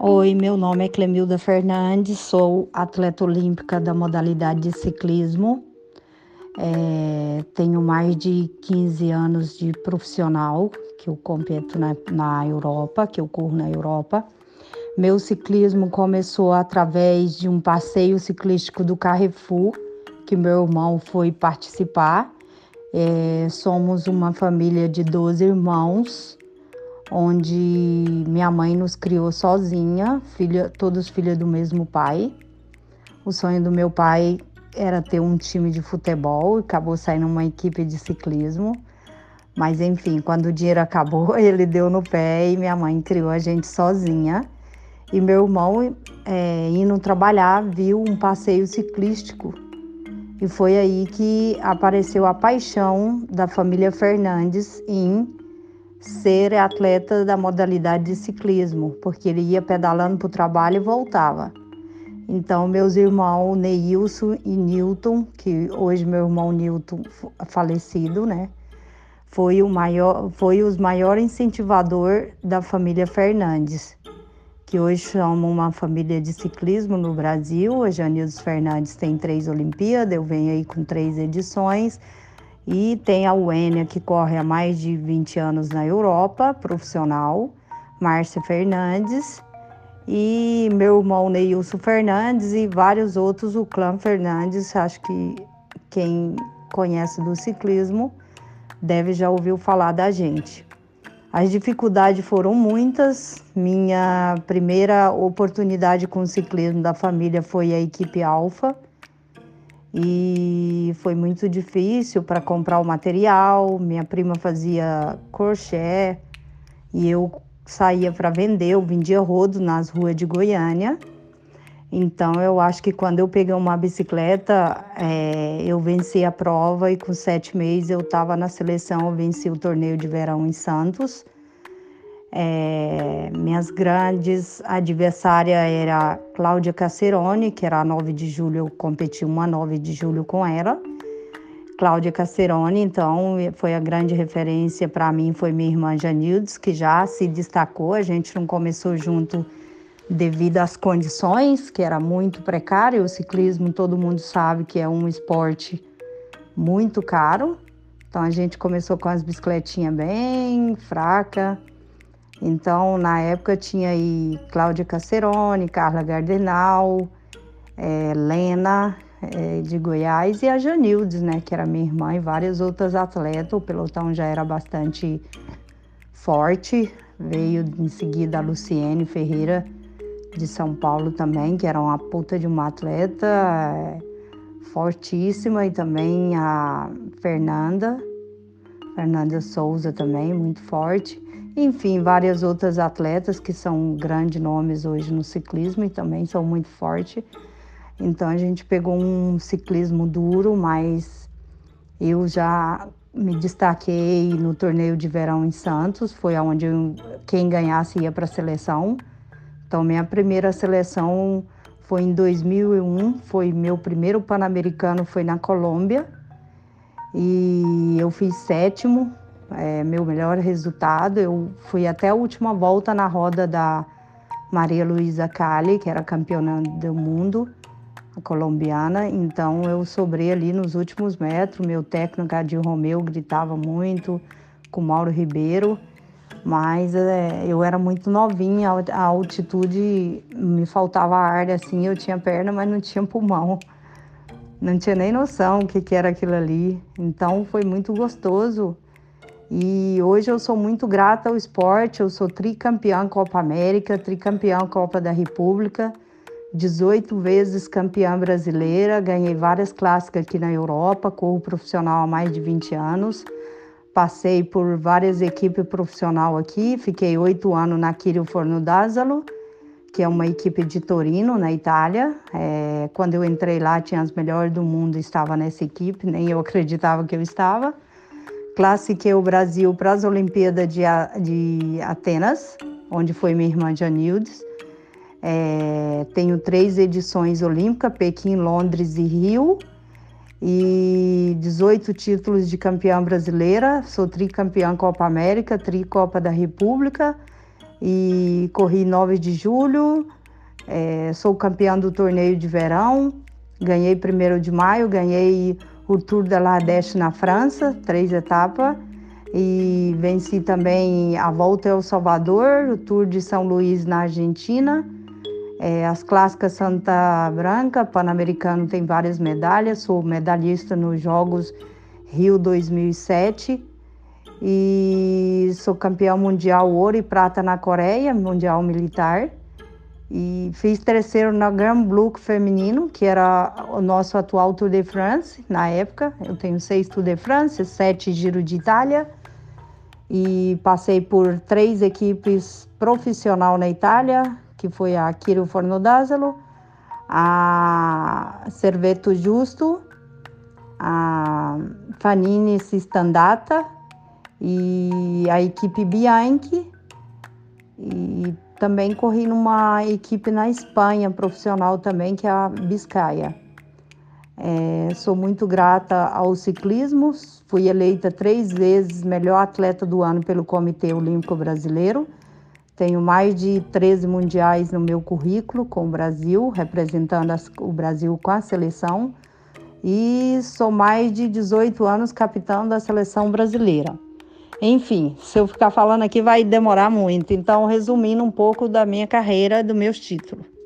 Oi, meu nome é Clemilda Fernandes, sou atleta olímpica da modalidade de ciclismo. É, tenho mais de 15 anos de profissional, que eu compito na, na Europa, que eu corro na Europa. Meu ciclismo começou através de um passeio ciclístico do Carrefour, que meu irmão foi participar. É, somos uma família de 12 irmãos onde minha mãe nos criou sozinha, filha, todos filhos do mesmo pai. O sonho do meu pai era ter um time de futebol acabou saindo uma equipe de ciclismo. Mas enfim, quando o dinheiro acabou, ele deu no pé e minha mãe criou a gente sozinha. E meu irmão, é, indo trabalhar, viu um passeio ciclístico. E foi aí que apareceu a paixão da família Fernandes em ser atleta da modalidade de ciclismo, porque ele ia pedalando para o trabalho e voltava. Então, meus irmãos Neilson e Newton, que hoje meu irmão Newton falecido, né? Foi o maior, foi os maior incentivador da família Fernandes, que hoje chamam uma família de ciclismo no Brasil. A Janilson Fernandes tem três Olimpíadas, eu venho aí com três edições. E tem a Uênia, que corre há mais de 20 anos na Europa, profissional, Márcia Fernandes, e meu irmão Neilson Fernandes e vários outros, o clã Fernandes. Acho que quem conhece do ciclismo deve já ouviu falar da gente. As dificuldades foram muitas. Minha primeira oportunidade com o ciclismo da família foi a equipe Alfa e foi muito difícil para comprar o material. Minha prima fazia crochê e eu saía para vender, eu vendia rodo nas ruas de Goiânia. Então eu acho que quando eu peguei uma bicicleta, é, eu venci a prova e com sete meses eu estava na seleção, eu venci o torneio de verão em Santos. É, minhas grandes adversárias era Cláudia Cacerone, que era a 9 de julho, eu competi uma 9 de julho com ela. Cláudia Cacerone, então, foi a grande referência para mim, foi minha irmã Janildes, que já se destacou. A gente não começou junto devido às condições, que era muito precário. O ciclismo, todo mundo sabe que é um esporte muito caro. Então, a gente começou com as bicicletinhas bem fracas então, na época tinha aí Cláudia Cacerone, Carla Gardenal, é, Lena é, de Goiás e a Janildes, né, que era minha irmã e várias outras atletas. O pelotão já era bastante forte. Veio em seguida a Luciene Ferreira de São Paulo também, que era uma puta de uma atleta é, fortíssima, e também a Fernanda, Fernanda Souza também, muito forte. Enfim, várias outras atletas que são grandes nomes hoje no ciclismo e também são muito fortes. Então a gente pegou um ciclismo duro, mas eu já me destaquei no torneio de verão em Santos, foi onde eu, quem ganhasse ia para a seleção. Então minha primeira seleção foi em 2001, foi meu primeiro pan-americano foi na Colômbia e eu fiz sétimo é, meu melhor resultado. Eu fui até a última volta na roda da Maria Luísa Cali, que era campeã do mundo, a colombiana. Então eu sobrei ali nos últimos metros. Meu técnico, Adil Romeu, gritava muito com Mauro Ribeiro. Mas é, eu era muito novinha, a altitude me faltava ar, assim, eu tinha perna, mas não tinha pulmão. Não tinha nem noção o que, que era aquilo ali. Então foi muito gostoso e hoje eu sou muito grata ao esporte, eu sou tricampeã Copa América, tricampeã Copa da República, 18 vezes campeã brasileira, ganhei várias clássicas aqui na Europa, corro profissional há mais de 20 anos. Passei por várias equipes profissional aqui, fiquei oito anos na Kirio Forno d'Asalo, que é uma equipe de Torino, na Itália. É, quando eu entrei lá, tinha as melhores do mundo, estava nessa equipe, nem eu acreditava que eu estava classifiquei o Brasil para as Olimpíadas de, de Atenas, onde foi minha irmã Janildes. É, tenho três edições olímpicas, Pequim, Londres e Rio, e 18 títulos de campeã brasileira. Sou tricampeã Copa América, tricopa da República e corri 9 de julho. É, sou campeã do torneio de verão, ganhei primeiro de maio, ganhei o Tour de l'Ardèche na França, três etapas, e venci também a Volta ao Salvador, o Tour de São Luís na Argentina, é, as clássicas Santa Branca, Pan-Americano tem várias medalhas, sou medalhista nos Jogos Rio 2007 e sou campeão mundial ouro e prata na Coreia, mundial militar. E fiz terceiro na Grand Blue feminino, que era o nosso atual Tour de France na época. Eu tenho seis Tour de France, sete Giro de Itália. E passei por três equipes profissional na Itália, que foi a Quiro Fornodazelo, a Serveto Justo, a Fanini Sistandata e a equipe Bianchi. E também corri numa equipe na Espanha, profissional também, que é a Biscaia. É, sou muito grata ao ciclismo, fui eleita três vezes melhor atleta do ano pelo Comitê Olímpico Brasileiro. Tenho mais de 13 mundiais no meu currículo com o Brasil, representando as, o Brasil com a seleção. E sou mais de 18 anos capitão da seleção brasileira. Enfim, se eu ficar falando aqui vai demorar muito. Então, resumindo um pouco da minha carreira, dos meus títulos.